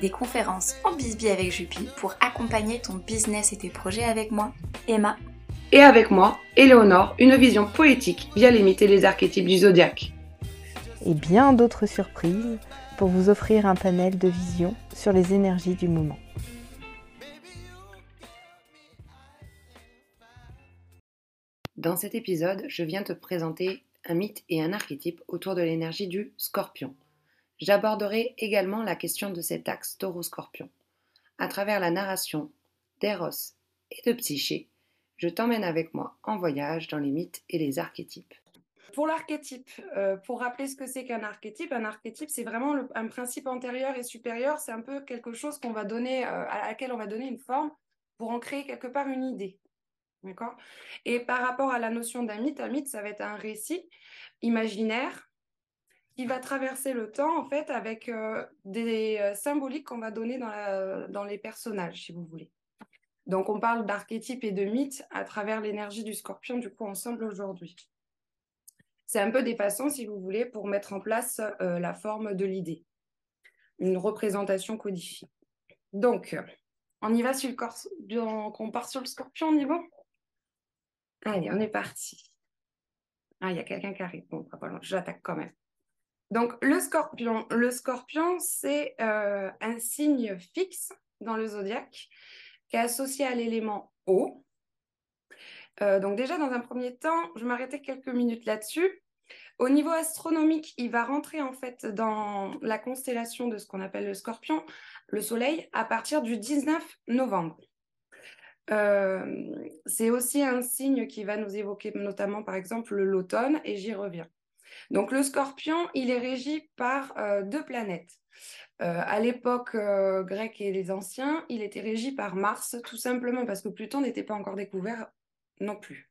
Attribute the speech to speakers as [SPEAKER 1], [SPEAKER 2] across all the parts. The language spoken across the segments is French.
[SPEAKER 1] Des conférences en bisbee avec Jupi pour accompagner ton business et tes projets avec moi, Emma.
[SPEAKER 2] Et avec moi, Éléonore, une vision poétique via les mythes et les archétypes du zodiaque.
[SPEAKER 3] Et bien d'autres surprises pour vous offrir un panel de vision sur les énergies du moment.
[SPEAKER 2] Dans cet épisode, je viens te présenter un mythe et un archétype autour de l'énergie du scorpion. J'aborderai également la question de cet axe taureau-scorpion. À travers la narration d'Eros et de Psyché, je t'emmène avec moi en voyage dans les mythes et les archétypes. Pour l'archétype, euh, pour rappeler ce que c'est qu'un archétype, un archétype, c'est vraiment un principe antérieur et supérieur. C'est un peu quelque chose qu'on va donner, euh, à laquelle on va donner une forme pour en créer quelque part une idée. D'accord? Et par rapport à la notion d'un mythe, un mythe, ça va être un récit imaginaire qui va traverser le temps, en fait, avec euh, des euh, symboliques qu'on va donner dans, les personnages, si vous voulez. Donc, on parle d'archétype et de mythe à travers l'énergie du scorpion, du coup, ensemble aujourd'hui. C'est un peu des façons, si vous voulez, pour mettre en place euh, la forme de l'idée. Une représentation codifiée. Donc, on y va sur le corps, donc on part sur le scorpion, on y va? Allez, on est parti. Ah, il y a quelqu'un qui arrive. Bon, j'attaque quand même. Donc, le scorpion. Le scorpion, c'est euh, un signe fixe dans le zodiaque qui est associé à l'élément eau. Donc déjà, dans un premier temps, je m'arrêtais quelques minutes là-dessus. Au niveau astronomique, il va rentrer en fait dans la constellation de ce qu'on appelle le scorpion, le soleil, à partir du 19 novembre. Euh, c'est aussi un signe qui va nous évoquer notamment par exemple l'automne et j'y reviens. Donc le scorpion, il est régi par euh, deux planètes. Euh, à l'époque grecque et les anciens, il était régi par Mars, tout simplement parce que Pluton n'était pas encore découvert non plus.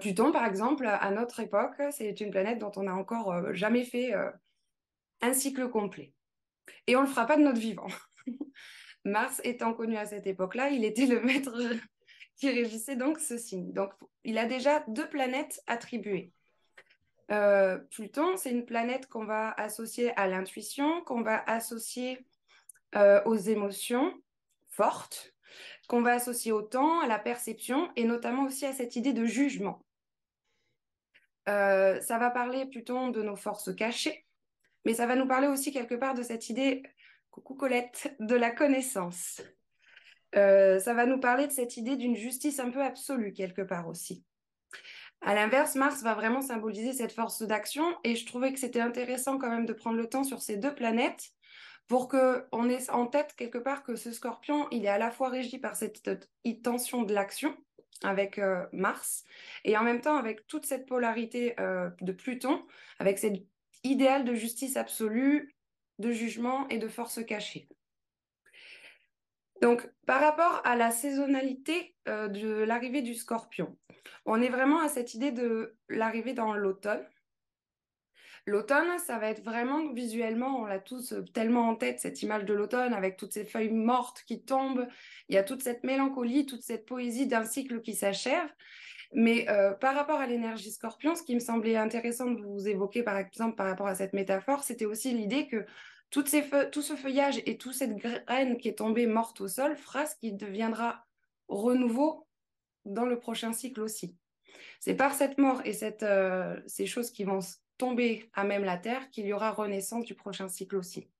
[SPEAKER 2] Pluton, par exemple, à notre époque, c'est une planète dont on n'a encore jamais fait un cycle complet. Et on ne le fera pas de notre vivant. Mars étant connu à cette époque-là, il était le maître qui régissait donc ce signe. Donc, il a déjà deux planètes attribuées. Euh, Pluton, c'est une planète qu'on va associer à l'intuition, qu'on va associer euh, aux émotions fortes, qu'on va associer au temps, à la perception et notamment aussi à cette idée de jugement. Euh, ça va parler Pluton de nos forces cachées, mais ça va nous parler aussi quelque part de cette idée coucou Colette, de la connaissance. Ça va nous parler de cette idée d'une justice un peu absolue quelque part aussi. À l'inverse, Mars va vraiment symboliser cette force d'action et je trouvais que c'était intéressant quand même de prendre le temps sur ces deux planètes pour qu'on ait en tête quelque part que ce scorpion, il est à la fois régi par cette intention de l'action avec euh, Mars et en même temps avec toute cette polarité euh, de Pluton, avec cet idéal de justice absolue, de jugement et de force cachée. Donc, par rapport à la saisonnalité euh, de l'arrivée du scorpion, on est vraiment à cette idée de l'arrivée dans l'automne. L'automne, ça va être vraiment visuellement, on l'a tous tellement en tête, cette image de l'automne avec toutes ces feuilles mortes qui tombent. Il y a toute cette mélancolie, toute cette poésie d'un cycle qui s'achève. Mais euh, par rapport à l'énergie scorpion, ce qui me semblait intéressant de vous évoquer, par exemple, par rapport à cette métaphore, c'était aussi l'idée que toutes ces tout ce feuillage et toute cette graine qui est tombée morte au sol fera ce qui deviendra renouveau dans le prochain cycle aussi. C'est par cette mort et euh, ces choses qui vont tomber à même la terre qu'il y aura renaissance du prochain cycle aussi.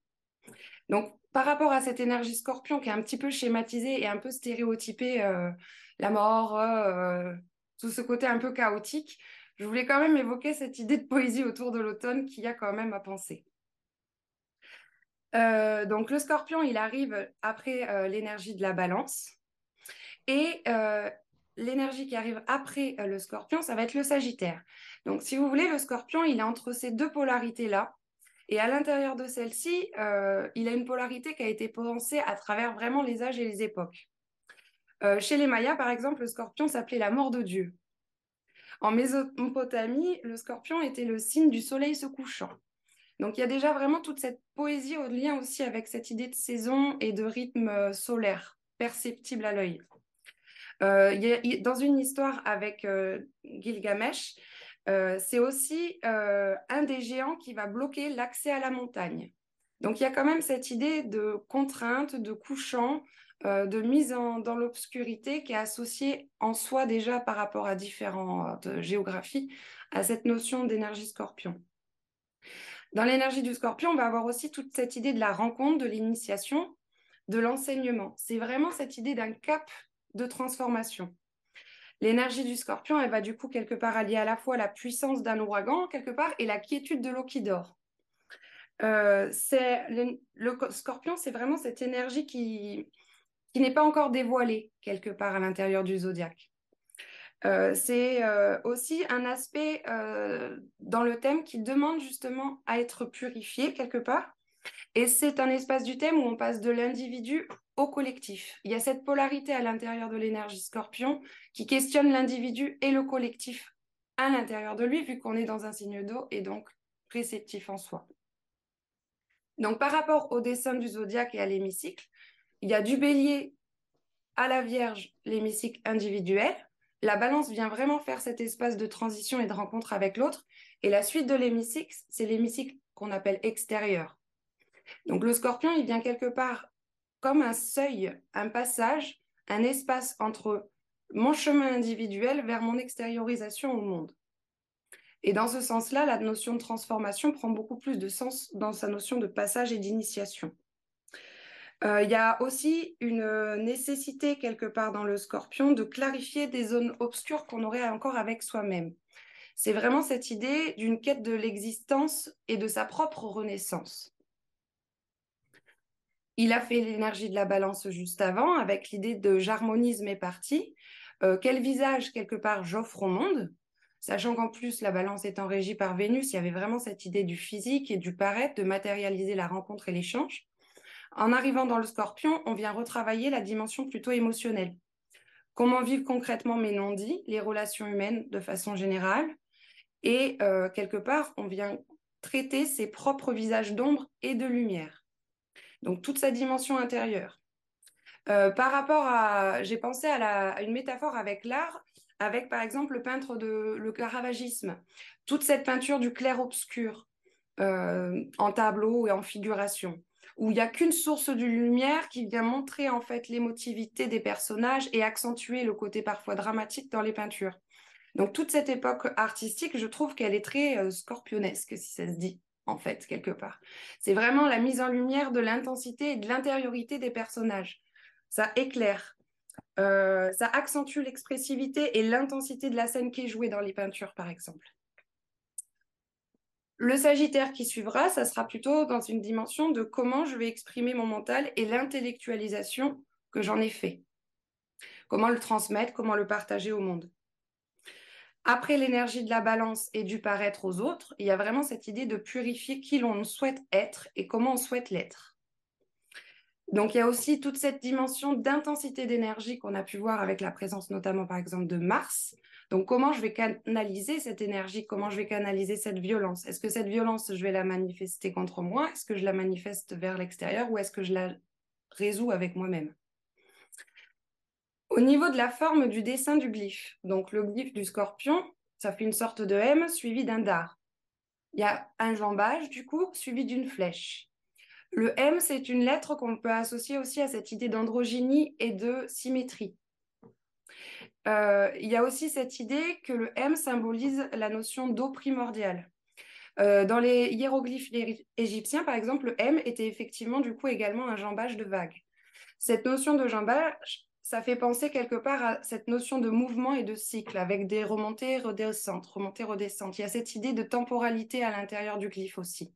[SPEAKER 2] Donc, par rapport à cette énergie scorpion qui est un petit peu schématisée et un peu stéréotypée, euh, la mort, euh, tout ce côté un peu chaotique, je voulais quand même évoquer cette idée de poésie autour de l'automne qu'il y a quand même à penser. Euh, donc le scorpion, il arrive après l'énergie de la balance. Et l'énergie qui arrive après le scorpion, ça va être le sagittaire. Donc si vous voulez, le scorpion, il est entre ces deux polarités-là. Et à l'intérieur de celle-ci, euh, il a une polarité qui a été pensée à travers vraiment les âges et les époques. Euh, chez les Mayas, par exemple, le scorpion s'appelait la mort de Dieu. En Mésopotamie, le scorpion était le signe du soleil se couchant. Donc il y a déjà vraiment toute cette poésie au lien aussi avec cette idée de saison et de rythme euh, solaire perceptible à l'œil. dans une histoire avec Gilgamesh, euh, c'est aussi euh, un des géants qui va bloquer l'accès à la montagne. Donc il y a quand même cette idée de contrainte, de couchant, euh, de mise dans l'obscurité qui est associée en soi déjà par rapport à différentes géographies à cette notion d'énergie scorpion. Dans l'énergie du scorpion, on va avoir aussi toute cette idée de la rencontre, de l'initiation, de l'enseignement. C'est vraiment cette idée d'un cap de transformation. L'énergie du scorpion, elle va du coup quelque part allier à la fois la puissance d'un ouragan, quelque part, et la quiétude de l'eau qui dort. Euh, le, scorpion, c'est vraiment cette énergie qui, qui n'est pas encore dévoilée quelque part à l'intérieur du zodiaque. Euh, c'est euh, aussi un aspect dans le thème qui demande justement à être purifié quelque part. Et c'est un espace du thème où on passe de l'individu au collectif. Il y a cette polarité à l'intérieur de l'énergie scorpion qui questionne l'individu et le collectif à l'intérieur de lui, vu qu'on est dans un signe d'eau et donc réceptif en soi. Donc par rapport au dessin du zodiaque et à l'hémicycle, il y a du bélier à la Vierge, l'hémicycle individuel. La balance vient vraiment faire cet espace de transition et de rencontre avec l'autre. Et la suite de l'hémicycle, c'est l'hémicycle qu'on appelle extérieur. Donc le scorpion, il vient quelque part comme un seuil, un passage, un espace entre mon chemin individuel vers mon extériorisation au monde. Et dans ce sens-là, la notion de transformation prend beaucoup plus de sens dans sa notion de passage et d'initiation. Euh, il y a aussi une nécessité quelque part dans le scorpion de clarifier des zones obscures qu'on aurait encore avec soi-même. C'est vraiment cette idée d'une quête de l'existence et de sa propre renaissance. Il a fait l'énergie de la balance juste avant avec l'idée de j'harmonisme est parti. Euh, quel visage, quelque part, j'offre au monde? Sachant qu'en plus, la balance étant régie par Vénus, il y avait vraiment cette idée du physique et du paraître, de matérialiser la rencontre et l'échange. En arrivant dans le scorpion, on vient retravailler la dimension plutôt émotionnelle. Comment vivre concrètement mes non-dits, les relations humaines de façon générale? Et euh, quelque part, on vient traiter ses propres visages d'ombre et de lumière donc toute sa dimension intérieure. Euh, par rapport à, j'ai pensé à, une métaphore avec l'art, avec par exemple le peintre de le caravagisme, toute cette peinture du clair-obscur euh, en tableau et en figuration, où il n'y a qu'une source de lumière qui vient montrer en fait l'émotivité des personnages et accentuer le côté parfois dramatique dans les peintures. Donc toute cette époque artistique, je trouve qu'elle est très euh, scorpionesque, si ça se dit en fait, quelque part. C'est vraiment la mise en lumière de l'intensité et de l'intériorité des personnages. Ça éclaire, euh, ça accentue l'expressivité et l'intensité de la scène qui est jouée dans les peintures, par exemple. Le Sagittaire qui suivra, ça sera plutôt dans une dimension de comment je vais exprimer mon mental et l'intellectualisation que j'en ai fait. Comment le transmettre, comment le partager au monde. Après l'énergie de la balance et du paraître aux autres, il y a vraiment cette idée de purifier qui l'on souhaite être et comment on souhaite l'être. Donc il y a aussi toute cette dimension d'intensité d'énergie qu'on a pu voir avec la présence notamment par exemple de Mars. Donc comment je vais canaliser cette énergie, comment je vais canaliser cette violence? Est-ce que cette violence, je vais la manifester contre moi? Est-ce que je la manifeste vers l'extérieur ou est-ce que je la résous avec moi-même? Au niveau de la forme du dessin du glyphe, donc le glyphe du scorpion, ça fait une sorte de M suivi d'un dard. Il y a un jambage, du coup, suivi d'une flèche. Le M, c'est une lettre qu'on peut associer aussi à cette idée d'androgynie et de symétrie. Euh, il y a aussi cette idée que le M symbolise la notion d'eau primordiale. dans les hiéroglyphes égyptiens, par exemple, le M était effectivement du coup également un jambage de vague. Cette notion de jambage, ça fait penser quelque part à cette notion de mouvement et de cycle avec des remontées, redescentes, remontées, redescentes. Il y a cette idée de temporalité à l'intérieur du glyphe aussi.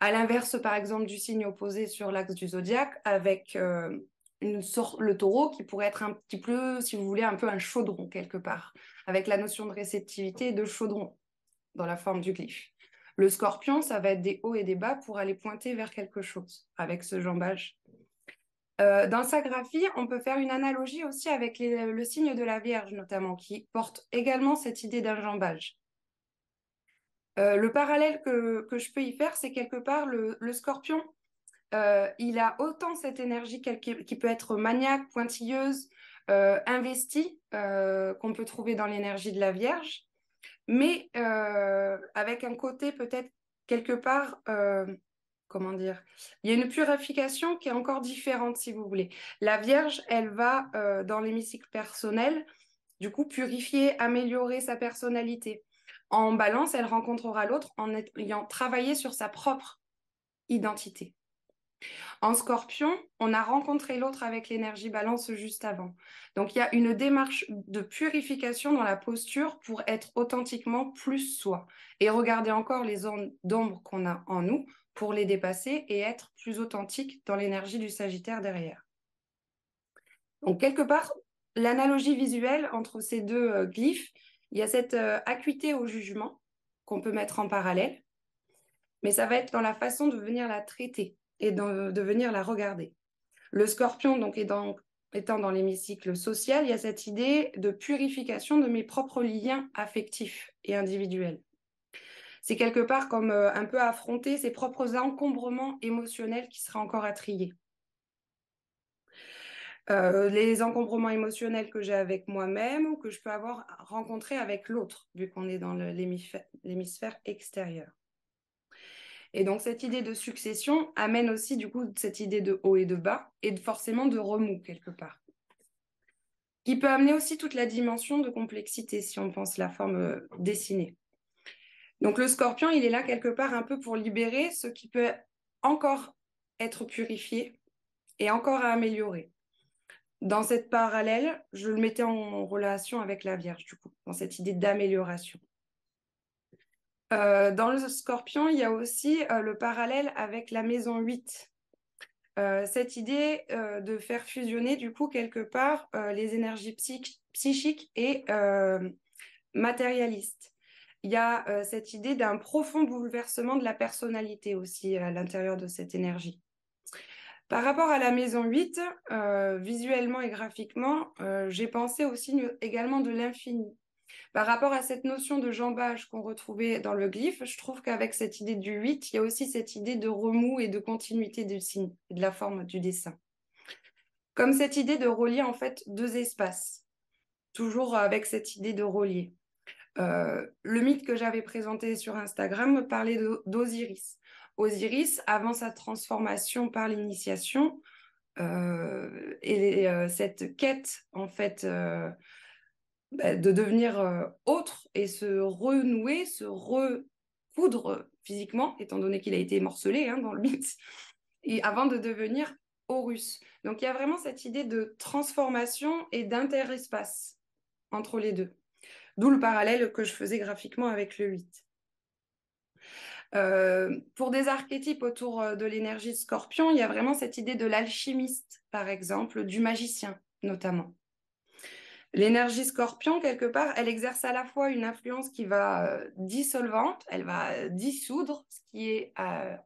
[SPEAKER 2] À l'inverse, par exemple, du signe opposé sur l'axe du zodiaque, avec euh, le taureau qui pourrait être un petit peu, si vous voulez, un peu un chaudron quelque part, avec la notion de réceptivité et de chaudron dans la forme du glyphe. Le scorpion, ça va être des hauts et des bas pour aller pointer vers quelque chose avec ce jambage euh, dans sa graphie, on peut faire une analogie aussi avec le signe de la Vierge, notamment, qui porte également cette idée d'enjambage. Euh, le parallèle que, je peux y faire, c'est quelque part le, scorpion. Euh, il a autant cette énergie qui, peut être maniaque, pointilleuse, investie, qu'on peut trouver dans l'énergie de la Vierge, mais avec un côté peut-être quelque part comment dire, il y a une purification qui est encore différente, si vous voulez. La Vierge, elle va euh, dans l'hémicycle personnel, du coup, purifier, améliorer sa personnalité. En balance, elle rencontrera l'autre en ayant travaillé sur sa propre identité. En scorpion, on a rencontré l'autre avec l'énergie balance juste avant. Donc il y a une démarche de purification dans la posture pour être authentiquement plus soi et regarder encore les zones d'ombre qu'on a en nous pour les dépasser et être plus authentique dans l'énergie du Sagittaire derrière. Donc, quelque part, l'analogie visuelle entre ces deux euh, glyphes, il y a cette euh, acuité au jugement qu'on peut mettre en parallèle, mais ça va être dans la façon de venir la traiter et de, venir la regarder. Le scorpion, donc, étant dans l'hémicycle social, il y a cette idée de purification de mes propres liens affectifs et individuels c'est quelque part comme euh, un peu affronter ses propres encombrements émotionnels qui seraient encore à trier. Euh, les encombrements émotionnels que j'ai avec moi-même ou que je peux avoir rencontrés avec l'autre, vu qu'on est dans l'hémisphère extérieur. Et donc cette idée de succession amène aussi du coup cette idée de haut et de bas et forcément de remous quelque part. Qui peut amener aussi toute la dimension de complexité si on pense la forme euh, dessinée. Donc le scorpion, il est là quelque part un peu pour libérer ce qui peut encore être purifié et encore à améliorer. Dans cette parallèle, je le mettais en relation avec la Vierge, du coup, dans cette idée d'amélioration. Euh, dans le scorpion, il y a aussi euh, le parallèle avec la maison 8. Euh, cette idée de faire fusionner, du coup, quelque part, les énergies psychiques et matérialistes il y a cette idée d'un profond bouleversement de la personnalité aussi à l'intérieur de cette énergie. Par rapport à la maison 8, euh, visuellement et graphiquement, euh, j'ai pensé aussi également de l'infini. Par rapport à cette notion de jambage qu'on retrouvait dans le glyphe, je trouve qu'avec cette idée du 8, il y a aussi cette idée de remous et de continuité du signe de la forme du dessin. Comme cette idée de relier en fait deux espaces, toujours avec cette idée de relier. Euh, le mythe que j'avais présenté sur Instagram parlait d'Osiris. Osiris, avant sa transformation par l'initiation, euh, et euh, cette quête, en fait, bah, de devenir autre et se renouer, se recoudre physiquement, étant donné qu'il a été morcelé hein, dans le mythe, et avant de devenir Horus. Donc il y a vraiment cette idée de transformation et d'interespace entre les deux. D'où le parallèle que je faisais graphiquement avec le 8. Euh, pour des archétypes autour euh, de l'énergie scorpion, il y a vraiment cette idée de l'alchimiste, par exemple, du magicien notamment. L'énergie scorpion, quelque part, elle exerce à la fois une influence qui va euh, dissolvante, elle va dissoudre ce qui est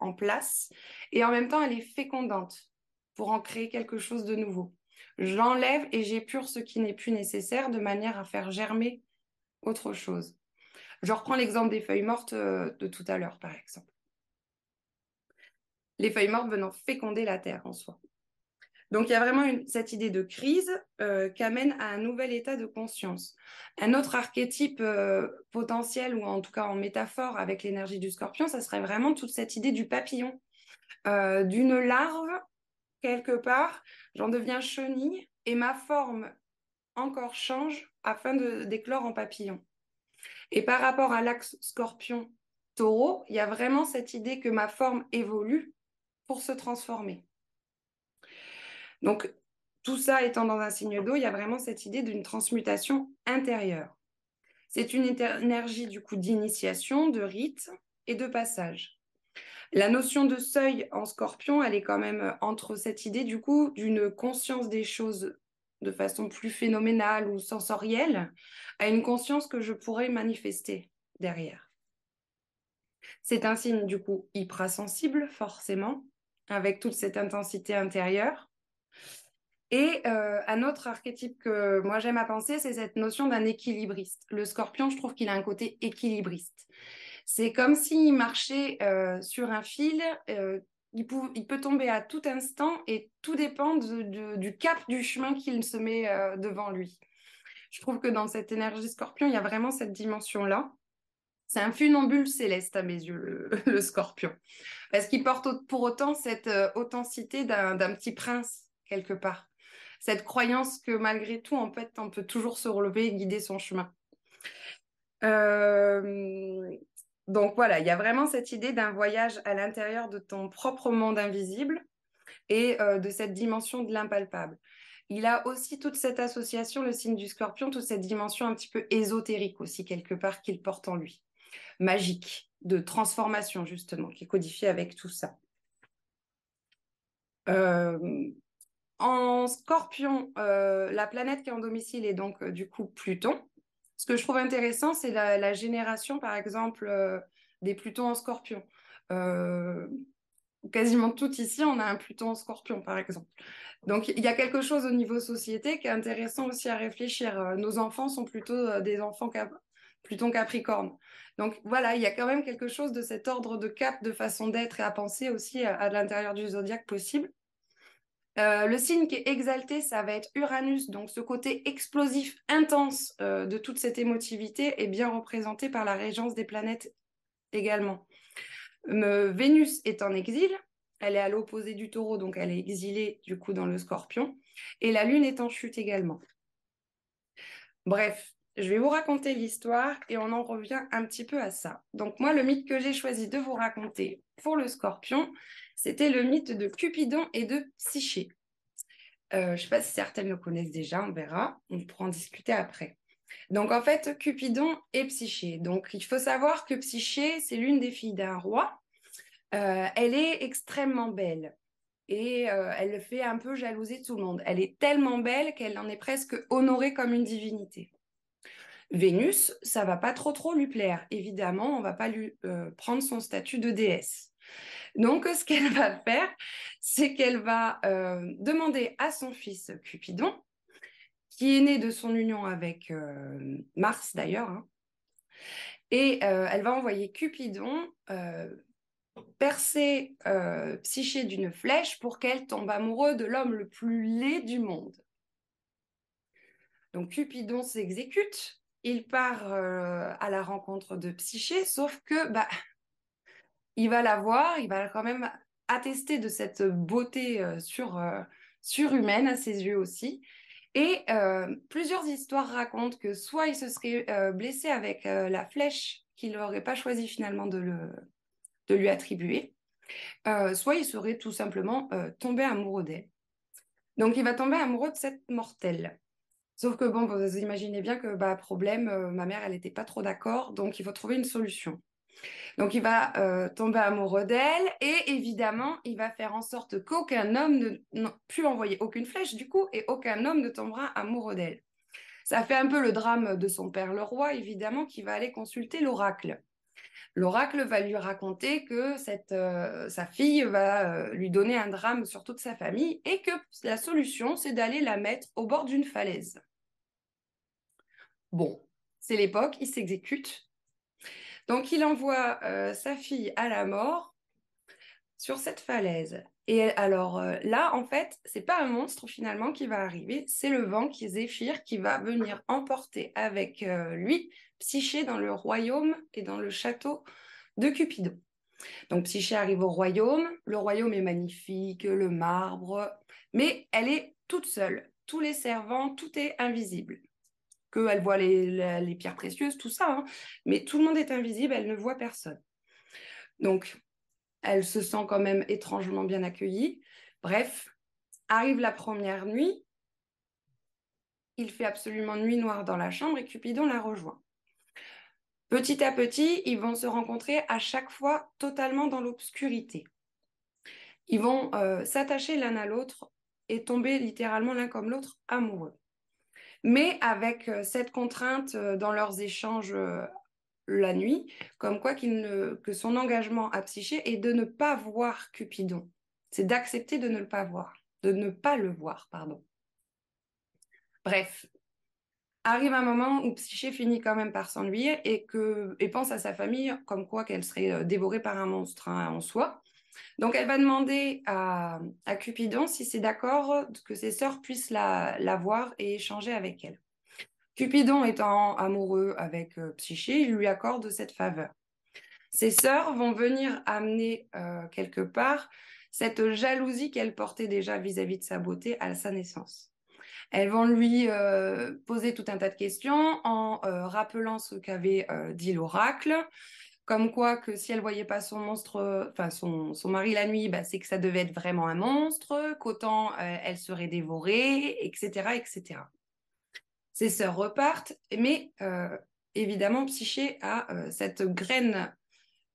[SPEAKER 2] en place, et en même temps, elle est fécondante pour en créer quelque chose de nouveau. J'enlève et j'épure ce qui n'est plus nécessaire de manière à faire germer autre chose. Je reprends l'exemple des feuilles mortes euh, de tout à l'heure, par exemple. Les feuilles mortes venant féconder la terre en soi. Donc il y a vraiment cette idée de crise euh, qui amène à un nouvel état de conscience. Un autre archétype euh, potentiel, ou en tout cas en métaphore avec l'énergie du scorpion, ça serait vraiment toute cette idée du papillon, d'une larve quelque part, j'en deviens chenille et ma forme encore change afin de d'éclore en papillon. Et par rapport à l'axe scorpion taureau, il y a vraiment cette idée que ma forme évolue pour se transformer. Donc, tout ça étant dans un signe d'eau, il y a vraiment cette idée d'une transmutation intérieure. C'est une énergie du coup d'initiation, de rite et de passage. La notion de seuil en scorpion, elle est quand même entre cette idée du coup d'une conscience des choses de façon plus phénoménale ou sensorielle à une conscience que je pourrais manifester derrière. C'est un signe du coup hypersensible forcément, avec toute cette intensité intérieure. Et euh, un autre archétype que moi j'aime à penser, c'est cette notion d'un équilibriste. Le scorpion, je trouve qu'il a un côté équilibriste. C'est comme s'il marchait euh, sur un fil, euh, il, peut tomber à tout instant et tout dépend du cap du chemin qu'il se met devant lui. Je trouve que dans cette énergie scorpion, il y a vraiment cette dimension-là. C'est un funambule céleste à mes yeux, le, scorpion. Parce qu'il porte pour autant cette euh, authenticité d'un petit prince, quelque part. Cette croyance que malgré tout, en fait, on peut toujours se relever et guider son chemin. Euh, donc voilà, il y a vraiment cette idée d'un voyage à l'intérieur de ton propre monde invisible et euh, de cette dimension de l'impalpable. Il a aussi toute cette association, le signe du scorpion, toute cette dimension un petit peu ésotérique aussi, quelque part, qu'il porte en lui magique de transformation, justement, qui est codifié avec tout ça. Euh, en scorpion, euh, la planète qui est en domicile est donc du coup Pluton. Ce que je trouve intéressant, c'est la, génération, par exemple, des Plutons en scorpion. quasiment tout ici, on a un Pluton en scorpion, par exemple. Donc, il y a quelque chose au niveau société qui est intéressant aussi à réfléchir. Nos enfants sont plutôt des enfants Pluton Capricorne. Donc voilà, il y a quand même quelque chose de cet ordre de cap, de façon d'être et à penser aussi à, l'intérieur du zodiaque possible. Euh, le signe qui est exalté, ça va être Uranus, donc ce côté explosif, intense euh, de toute cette émotivité est bien représenté par la régence des planètes également. Vénus est en exil, elle est à l'opposé du taureau, donc elle est exilée du coup dans le scorpion, et la lune est en chute également. Bref, je vais vous raconter l'histoire et on en revient un petit peu à ça. Donc moi, le mythe que j'ai choisi de vous raconter pour le scorpion, c'était le mythe de Cupidon et de Psyché. Euh, je ne sais pas si certaines le connaissent déjà, on verra, on pourra en discuter après. Donc en fait, Cupidon et Psyché. Donc il faut savoir que Psyché, c'est l'une des filles d'un roi. Euh, elle est extrêmement belle et euh, elle fait un peu jalouser tout le monde. Elle est tellement belle qu'elle en est presque honorée comme une divinité. Vénus, ça va pas trop trop lui plaire. Évidemment, on va pas lui prendre son statut de déesse. Donc, ce qu'elle va faire, c'est qu'elle va euh, demander à son fils Cupidon, qui est né de son union avec euh, Mars d'ailleurs, hein, et elle va envoyer Cupidon percer Psyché d'une flèche pour qu'elle tombe amoureuse de l'homme le plus laid du monde. Donc Cupidon s'exécute il part euh, à la rencontre de Psyché, sauf que bah, il va la voir, il va quand même attester de cette beauté euh, sur, euh, surhumaine à ses yeux aussi. Et plusieurs histoires racontent que soit il se serait blessé avec la flèche qu'il n'aurait pas choisi finalement de, le, de lui attribuer, soit il serait tout simplement tombé amoureux d'elle. Donc il va tomber amoureux de cette mortelle. Sauf que bon, vous imaginez bien que bah, problème, euh, ma mère, elle n'était pas trop d'accord, donc il faut trouver une solution. Donc il va euh, tomber amoureux d'elle et évidemment, il va faire en sorte qu'aucun homme ne, pu envoyer aucune flèche du coup et aucun homme ne tombera amoureux d'elle. Ça fait un peu le drame de son père le roi, évidemment, qui va aller consulter l'oracle. L'oracle va lui raconter que euh, sa fille va lui donner un drame sur toute sa famille et que la solution, c'est d'aller la mettre au bord d'une falaise. Bon, c'est l'époque, il s'exécute. Donc il envoie euh, sa fille à la mort sur cette falaise. Et alors euh, là, en fait, c'est pas un monstre finalement qui va arriver, c'est le vent qui Zéphyr qui va venir emporter avec euh, lui Psyché dans le royaume et dans le château de Cupidon. Donc Psyché arrive au royaume, le royaume est magnifique, le marbre, mais elle est toute seule. Tous les servants, tout est invisible qu'elle voit les, pierres précieuses, tout ça. Hein. Mais tout le monde est invisible, elle ne voit personne. Donc, elle se sent quand même étrangement bien accueillie. Bref, arrive la première nuit. Il fait absolument nuit noire dans la chambre et Cupidon la rejoint. Petit à petit, ils vont se rencontrer à chaque fois totalement dans l'obscurité. Ils vont euh, s'attacher l'un à l'autre et tomber littéralement l'un comme l'autre amoureux. Mais avec euh, cette contrainte euh, dans leurs échanges la nuit, comme quoi ne, que son engagement à Psyché est de ne pas voir Cupidon. C'est d'accepter de ne le pas voir, de ne pas le voir, pardon. Bref, arrive un moment où Psyché finit quand même par s'ennuyer et, et pense à sa famille comme quoi qu'elle serait euh, dévorée par un monstre hein, en soi. Donc elle va demander à, Cupidon si c'est d'accord que ses sœurs puissent la, voir et échanger avec elle. Cupidon étant amoureux avec euh, Psyché, il lui accorde cette faveur. Ses sœurs vont venir amener euh, quelque part cette jalousie qu'elle portait déjà vis-à-vis -vis de sa beauté à sa naissance. Elles vont lui euh, poser tout un tas de questions en rappelant ce qu'avait dit l'oracle, comme quoi que si elle voyait pas son monstre, enfin son, mari la nuit, bah, c'est que ça devait être vraiment un monstre, qu'autant elle serait dévorée, etc., etc. Ses sœurs repartent, mais évidemment, Psyché a cette graine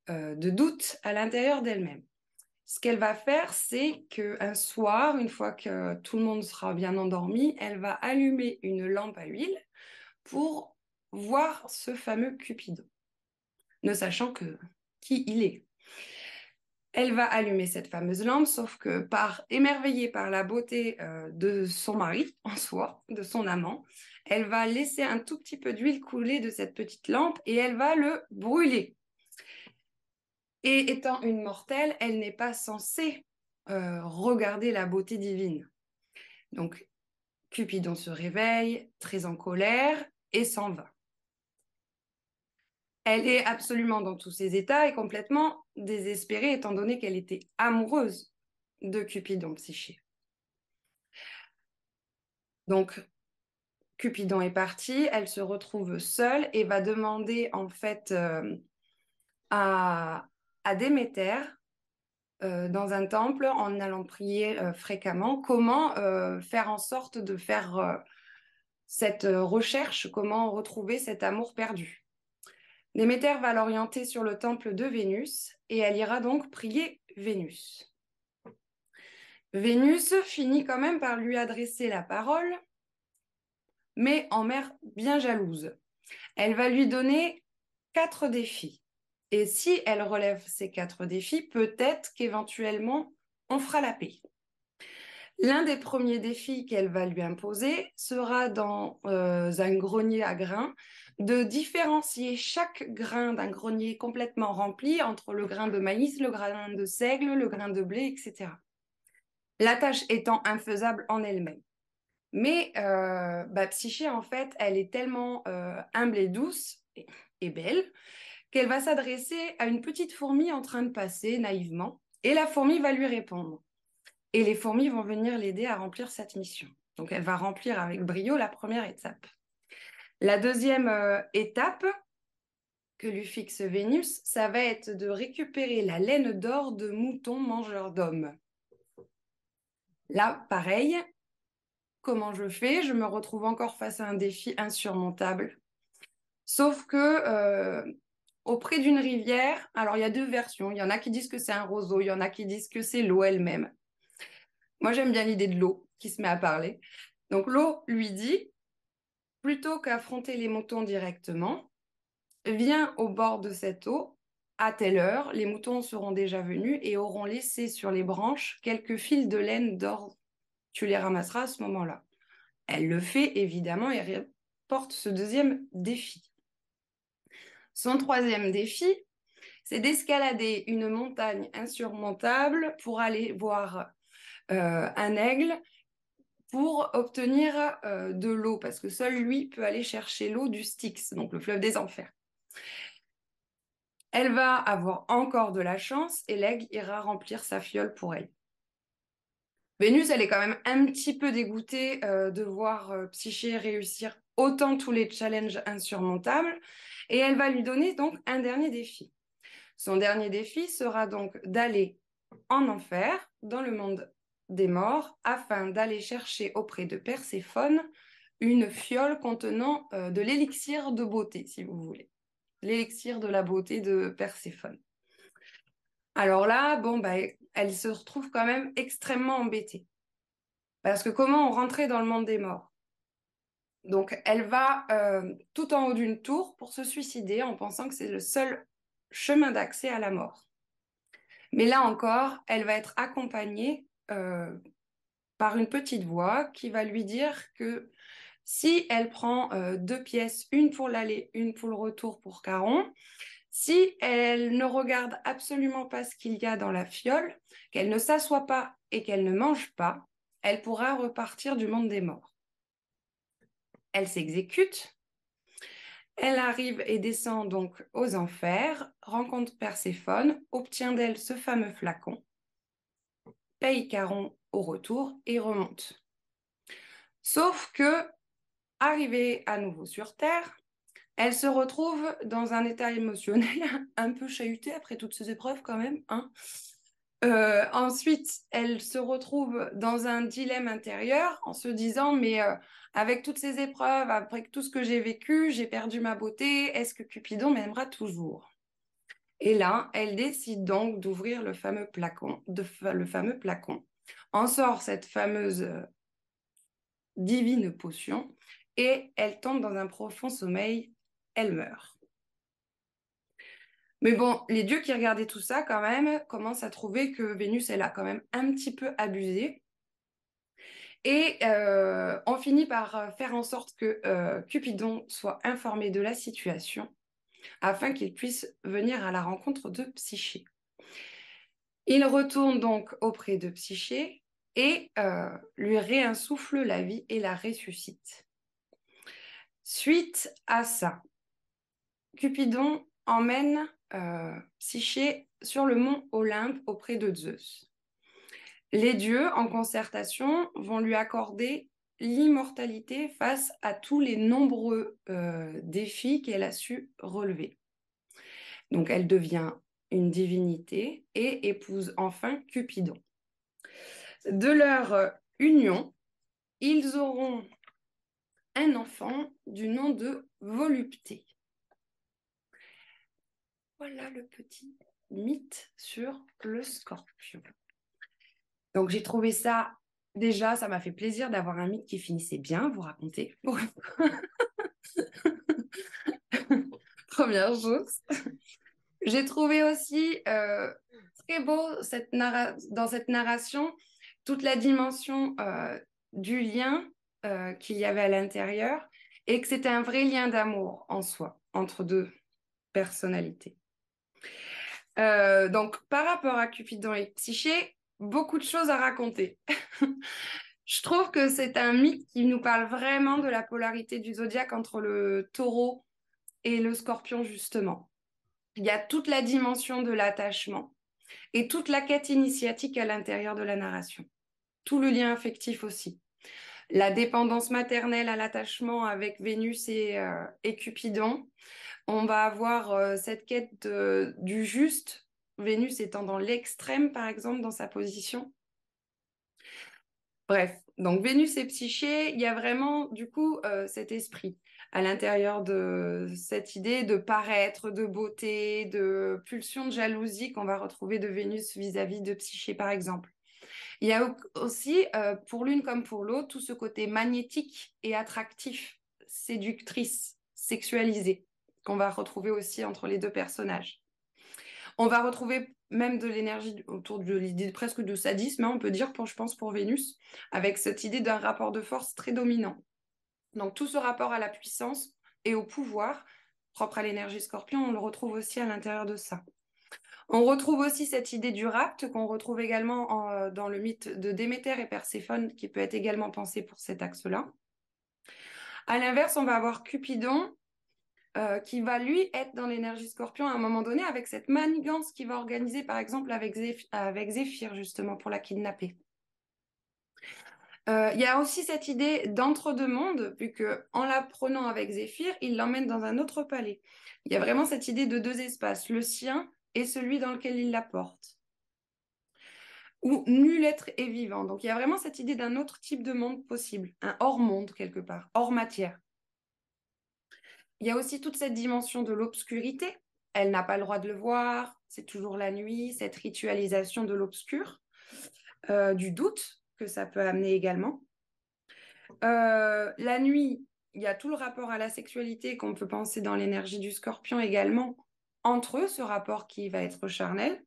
[SPEAKER 2] de doute à l'intérieur d'elle-même ce qu'elle va faire, c'est qu'un soir, une fois que tout le monde sera bien endormi, elle va allumer une lampe à huile pour voir ce fameux Cupidon, ne sachant que qui il est. Elle va allumer cette fameuse lampe, sauf que par émerveillée par la beauté euh, de son mari en soi, de son amant, elle va laisser un tout petit peu d'huile couler de cette petite lampe et elle va le brûler. Et étant une mortelle, elle n'est pas censée euh, regarder la beauté divine. Donc, Cupidon se réveille, très en colère, et s'en va. Elle est absolument dans tous ses états et complètement désespérée, étant donné qu'elle était amoureuse de Cupidon psyché. Donc, Cupidon est parti, elle se retrouve seule et va demander en fait euh, à, à Déméter euh, dans un temple en allant prier euh, fréquemment, comment faire en sorte de faire cette recherche, comment retrouver cet amour perdu. Déméter va l'orienter sur le temple de Vénus et elle ira donc prier Vénus. Vénus finit quand même par lui adresser la parole, mais en mère bien jalouse. Elle va lui donner quatre défis. Et si elle relève ces quatre défis, peut-être qu'éventuellement, on fera la paix. L'un des premiers défis qu'elle va lui imposer sera dans euh, un grenier à grains de différencier chaque grain d'un grenier complètement rempli entre le grain de maïs, le grain de seigle, le grain de blé, etc. La tâche étant infaisable en elle-même. Mais euh, Psyché, en fait, elle est tellement euh, humble et douce et belle qu'elle va s'adresser à une petite fourmi en train de passer naïvement, et la fourmi va lui répondre. Et les fourmis vont venir l'aider à remplir cette mission. Donc elle va remplir avec brio la première étape. La deuxième euh, étape que lui fixe Vénus, ça va être de récupérer la laine d'or de moutons mangeurs d'hommes. Là, pareil, comment je fais? Je me retrouve encore face à un défi insurmontable. Sauf que euh, auprès d'une rivière. Alors, il y a deux versions. Il y en a qui disent que c'est un roseau, il y en a qui disent que c'est l'eau elle-même. Moi, j'aime bien l'idée de l'eau qui se met à parler. Donc, l'eau lui dit, plutôt qu'affronter les moutons directement, viens au bord de cette eau à telle heure. Les moutons seront déjà venus et auront laissé sur les branches quelques fils de laine d'or. Tu les ramasseras à ce moment-là. Elle le fait évidemment et porte ce deuxième défi. Son troisième défi, c'est d'escalader une montagne insurmontable pour aller voir euh, un aigle pour obtenir euh, de l'eau, parce que seul lui peut aller chercher l'eau du Styx, donc le fleuve des enfers. Elle va avoir encore de la chance et l'aigle ira remplir sa fiole pour elle. Vénus, elle est quand même un petit peu dégoûtée euh, de voir Psyché réussir autant tous les challenges insurmontables et elle va lui donner donc un dernier défi. Son dernier défi sera donc d'aller en enfer, dans le monde des morts, afin d'aller chercher auprès de Perséphone une fiole contenant euh, de l'élixir de beauté, si vous voulez. L'élixir de la beauté de Perséphone. Alors là, bon, bah, elle se retrouve quand même extrêmement embêtée. Parce que comment on rentrait dans le monde des morts? Donc, elle va euh, tout en haut d'une tour pour se suicider en pensant que c'est le seul chemin d'accès à la mort. Mais là encore, elle va être accompagnée euh, par une petite voix qui va lui dire que si elle prend euh, deux pièces, une pour l'aller, une pour le retour pour Caron, si elle ne regarde absolument pas ce qu'il y a dans la fiole, qu'elle ne s'assoit pas et qu'elle ne mange pas, elle pourra repartir du monde des morts. Elle s'exécute. Elle arrive et descend donc aux enfers, rencontre Perséphone, obtient d'elle ce fameux flacon, paye Caron au retour et remonte. Sauf que, arrivée à nouveau sur Terre, elle se retrouve dans un état émotionnel un peu chahuté après toutes ces épreuves quand même. Hein. Euh, ensuite, elle se retrouve dans un dilemme intérieur en se disant, mais euh, avec toutes ces épreuves, après tout ce que j'ai vécu, j'ai perdu ma beauté, est-ce que Cupidon m'aimera toujours? Et là, elle décide donc d'ouvrir le fameux placon. En sort cette fameuse euh, divine potion et elle tombe dans un profond sommeil elle meurt. Mais bon, les dieux qui regardaient tout ça, quand même, commencent à trouver que Vénus, elle a quand même un petit peu abusé. Et euh, on finit par faire en sorte que euh, Cupidon soit informé de la situation afin qu'il puisse venir à la rencontre de Psyché. Il retourne donc auprès de Psyché et euh, lui réinsouffle la vie et la ressuscite. Suite à ça, Cupidon emmène euh, Psyché sur le mont Olympe auprès de Zeus. Les dieux, en concertation, vont lui accorder l'immortalité face à tous les nombreux euh, défis qu'elle a su relever. Donc elle devient une divinité et épouse enfin Cupidon. De leur union, ils auront un enfant du nom de Volupté. Voilà le petit mythe sur le scorpion. Donc j'ai trouvé ça, déjà, ça m'a fait plaisir d'avoir un mythe qui finissait bien, vous raconter. Première chose. J'ai trouvé aussi euh, très beau cette dans cette narration toute la dimension euh, du lien euh, qu'il y avait à l'intérieur et que c'était un vrai lien d'amour en soi entre deux personnalités. Donc, par rapport à Cupidon et Psyché, beaucoup de choses à raconter. Je trouve que c'est un mythe qui nous parle vraiment de la polarité du zodiaque entre le taureau et le scorpion, justement. Il y a toute la dimension de l'attachement et toute la quête initiatique à l'intérieur de la narration. Tout le lien affectif aussi. La dépendance maternelle à l'attachement avec Vénus et, euh, Cupidon, on va avoir euh, cette quête du juste, Vénus étant dans l'extrême, par exemple, dans sa position. Bref, donc Vénus et Psyché, il y a vraiment du coup euh, cet esprit à l'intérieur de cette idée de paraître, de beauté, de pulsion de jalousie qu'on va retrouver de Vénus vis-à-vis de Psyché par exemple. Il y a aussi, euh, pour l'une comme pour l'autre, tout ce côté magnétique et attractif, séductrice, sexualisé qu'on va retrouver aussi entre les deux personnages. On va retrouver même de l'énergie autour de l'idée presque de sadisme, hein, on peut dire, je pense, pour Vénus, avec cette idée d'un rapport de force très dominant. Donc tout ce rapport à la puissance et au pouvoir, propre à l'énergie scorpion, on le retrouve aussi à l'intérieur de ça. On retrouve aussi cette idée du rapt qu'on retrouve également euh, dans le mythe de Déméter et Perséphone, qui peut être également pensé pour cet axe-là. À l'inverse, on va avoir Cupidon euh, qui va lui être dans l'énergie scorpion à un moment donné avec cette manigance qu'il va organiser par exemple avec, Zéphyr, justement pour la kidnapper. Euh, il y a aussi cette idée d'entre-deux mondes, vu en la prenant avec Zéphyr, il l'emmène dans un autre palais. Il y a vraiment cette idée de deux espaces, le sien est celui dans lequel il la porte. Ou nul être est vivant. Donc il y a vraiment cette idée d'un autre type de monde possible, un hors-monde quelque part, hors matière. Il y a aussi toute cette dimension de l'obscurité. Elle n'a pas le droit de le voir, c'est toujours la nuit, cette ritualisation de l'obscur, euh, du doute que ça peut amener également. Euh, la nuit, il y a tout le rapport à la sexualité qu'on peut penser dans l'énergie du scorpion également, entre eux, ce rapport qui va être charnel.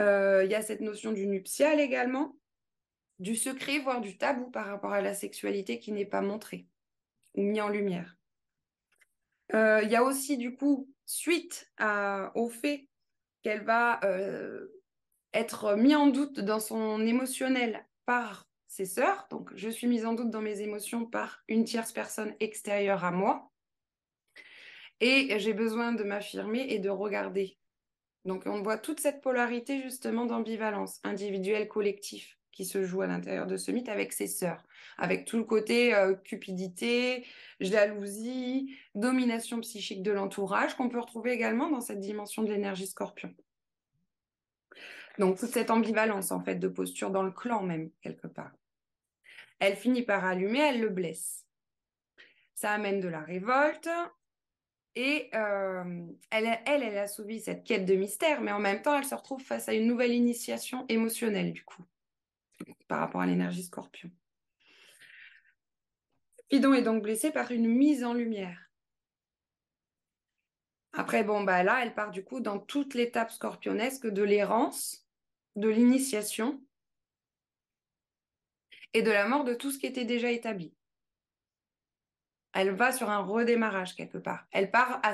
[SPEAKER 2] Euh, il y a cette notion du nuptial également, du secret, voire du tabou par rapport à la sexualité qui n'est pas montré ou mis en lumière. Euh, il y a aussi du coup, suite au fait qu'elle va euh, être mise en doute dans son émotionnel par ses sœurs, donc je suis mise en doute dans mes émotions par une tierce personne extérieure à moi, et j'ai besoin de m'affirmer et de regarder. Donc on voit toute cette polarité justement d'ambivalence individuelle, collectif qui se joue à l'intérieur de ce mythe avec ses sœurs, avec tout le côté euh, cupidité, jalousie, domination psychique de l'entourage qu'on peut retrouver également dans cette dimension de l'énergie scorpion. Donc toute cette ambivalence en fait de posture dans le clan même quelque part. Elle finit par allumer, elle le blesse. Ça amène de la révolte, et euh, elle, elle, elle a subi cette quête de mystère, mais en même temps, elle se retrouve face à une nouvelle initiation émotionnelle, du coup, par rapport à l'énergie scorpion. Pidon est donc blessée par une mise en lumière. Après, bon, bah là, elle part du coup dans toute l'étape scorpionesque de l'errance, de l'initiation et de la mort de tout ce qui était déjà établi elle va sur un redémarrage quelque part. Elle part à,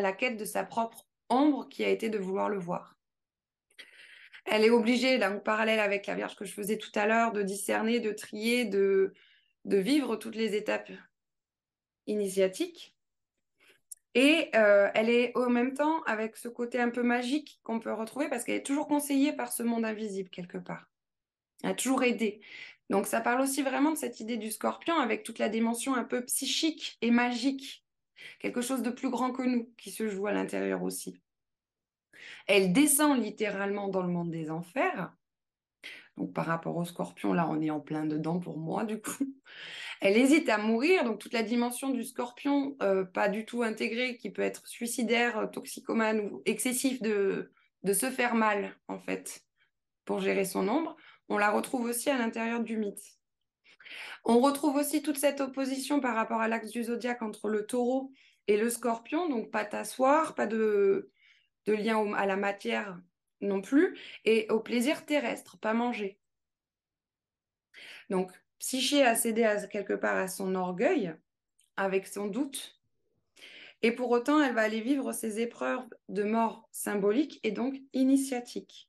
[SPEAKER 2] la quête de sa propre ombre qui a été de vouloir le voir. Elle est obligée, là, en parallèle avec la Vierge que je faisais tout à l'heure, de discerner, de trier, de, vivre toutes les étapes initiatiques. Et euh, elle est au même temps avec ce côté un peu magique qu'on peut retrouver parce qu'elle est toujours conseillée par ce monde invisible quelque part. Elle a toujours aidé. Donc ça parle aussi vraiment de cette idée du scorpion avec toute la dimension un peu psychique et magique, quelque chose de plus grand que nous qui se joue à l'intérieur aussi. Elle descend littéralement dans le monde des enfers. Donc par rapport au scorpion, là on est en plein dedans pour moi du coup. Elle hésite à mourir, donc toute la dimension du scorpion euh, pas du tout intégrée, qui peut être suicidaire, toxicomane ou excessif de, de se faire mal en fait pour gérer son ombre on la retrouve aussi à l'intérieur du mythe. On retrouve aussi toute cette opposition par rapport à l'axe du zodiaque entre le taureau et le scorpion, donc pas t'asseoir, pas de, de lien à la matière non plus, et au plaisir terrestre, pas manger. Donc, Psyché a cédé quelque part à son orgueil, avec son doute, et pour autant, elle va aller vivre ses épreuves de mort symbolique et donc initiatique.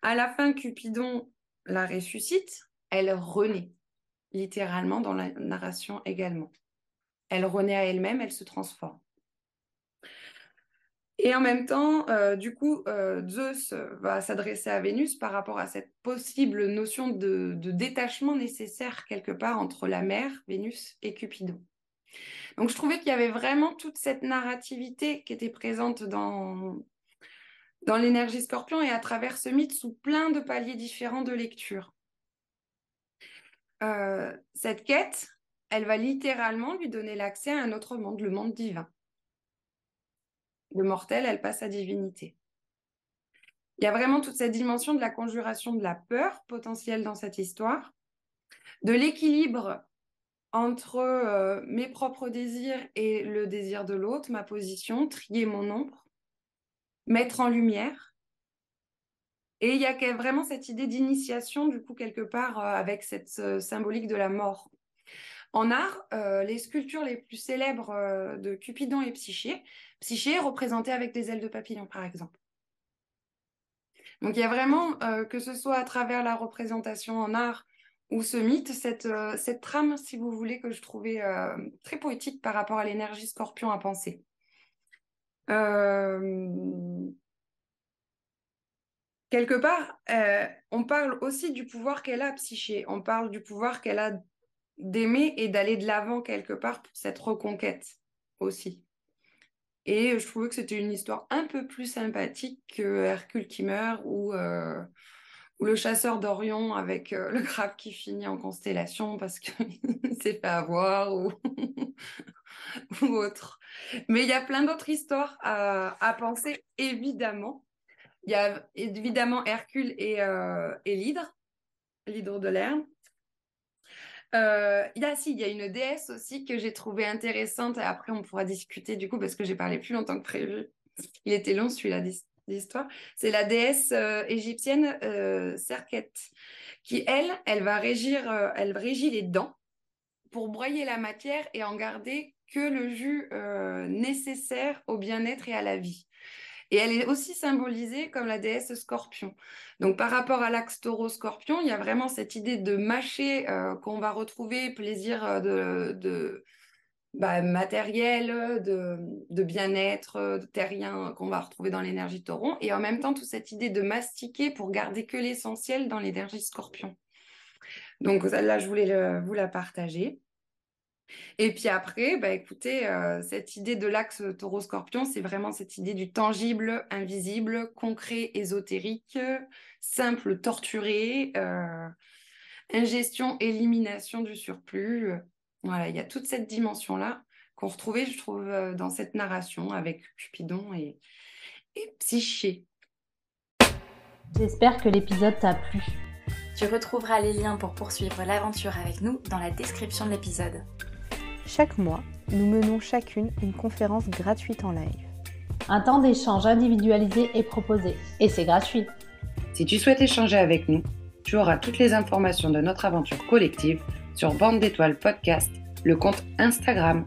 [SPEAKER 2] À la fin, Cupidon la ressuscite, elle renaît, littéralement dans la narration également. Elle renaît à elle-même, elle se transforme. Et en même temps, euh, du coup, euh, Zeus va s'adresser à Vénus par rapport à cette possible notion de, détachement nécessaire quelque part entre la mère, Vénus, et Cupidon. Donc je trouvais qu'il y avait vraiment toute cette narrativité qui était présente dans, l'énergie scorpion et à travers ce mythe sous plein de paliers différents de lecture. Euh, cette quête, elle va littéralement lui donner l'accès à un autre monde, le monde divin. Le mortel, elle passe à divinité. Il y a vraiment toute cette dimension de la conjuration de la peur potentielle dans cette histoire, de l'équilibre entre euh, mes propres désirs et le désir de l'autre, ma position, trier mon ombre, mettre en lumière. Et il y a vraiment cette idée d'initiation, du coup, quelque part, euh, avec cette euh, symbolique de la mort. En art, euh, les sculptures les plus célèbres de Cupidon et Psyché, Psyché est représentée avec des ailes de papillon, par exemple. Donc il y a vraiment, que ce soit à travers la représentation en art ou ce mythe, cette, cette trame, si vous voulez, que je trouvais très poétique par rapport à l'énergie scorpion à penser. Euh, quelque part, euh, on parle aussi du pouvoir qu'elle a, Psyché. On parle du pouvoir qu'elle a d'aimer et d'aller de l'avant quelque part pour cette reconquête aussi. Et je trouvais que c'était une histoire un peu plus sympathique que Hercule qui meurt ou, euh, ou le chasseur d'Orion avec euh, le crabe qui finit en constellation parce qu'il s'est fait avoir ou, ou autre. Mais il y a plein d'autres histoires à, à, penser, évidemment. Il y a évidemment Hercule et, euh, et l'hydre, l'hydre de l'herbe. Il y a si, il y a une déesse aussi que j'ai trouvée intéressante et après on pourra discuter du coup parce que j'ai parlé plus longtemps que prévu. Il était long celui-là d'histoire. C'est la déesse euh, égyptienne euh, Serket qui elle, elle va régir, euh, elle régit les dents pour broyer la matière et en garder que le jus nécessaire au bien-être et à la vie. Et elle est aussi symbolisée comme la déesse scorpion. Donc par rapport à l'axe taureau-scorpion, il y a vraiment cette idée de mâcher euh, qu'on va retrouver, plaisir euh, de, bah, matériel, de, bien-être, de terrien qu'on va retrouver dans l'énergie taureau. Et en même temps, toute cette idée de mastiquer pour garder que l'essentiel dans l'énergie scorpion. Donc là, je voulais vous la partager. Et puis après, bah, écoutez, euh, cette idée de l'axe taureau-scorpion, c'est vraiment cette idée du tangible, invisible, concret, ésotérique, simple, torturé, euh, ingestion, élimination du surplus. Voilà, il y a toute cette dimension-là qu'on retrouvait, je trouve, euh, dans cette narration avec Cupidon et, et Psyché.
[SPEAKER 4] J'espère que l'épisode t'a plu.
[SPEAKER 1] Tu retrouveras les liens pour poursuivre l'aventure avec nous dans la description de l'épisode.
[SPEAKER 3] Chaque mois, nous menons chacune une conférence gratuite en live.
[SPEAKER 4] Un temps d'échange individualisé est proposé et c'est gratuit.
[SPEAKER 2] Si tu souhaites échanger avec nous, tu auras toutes les informations de notre aventure collective sur Bande d'étoiles podcast, le compte Instagram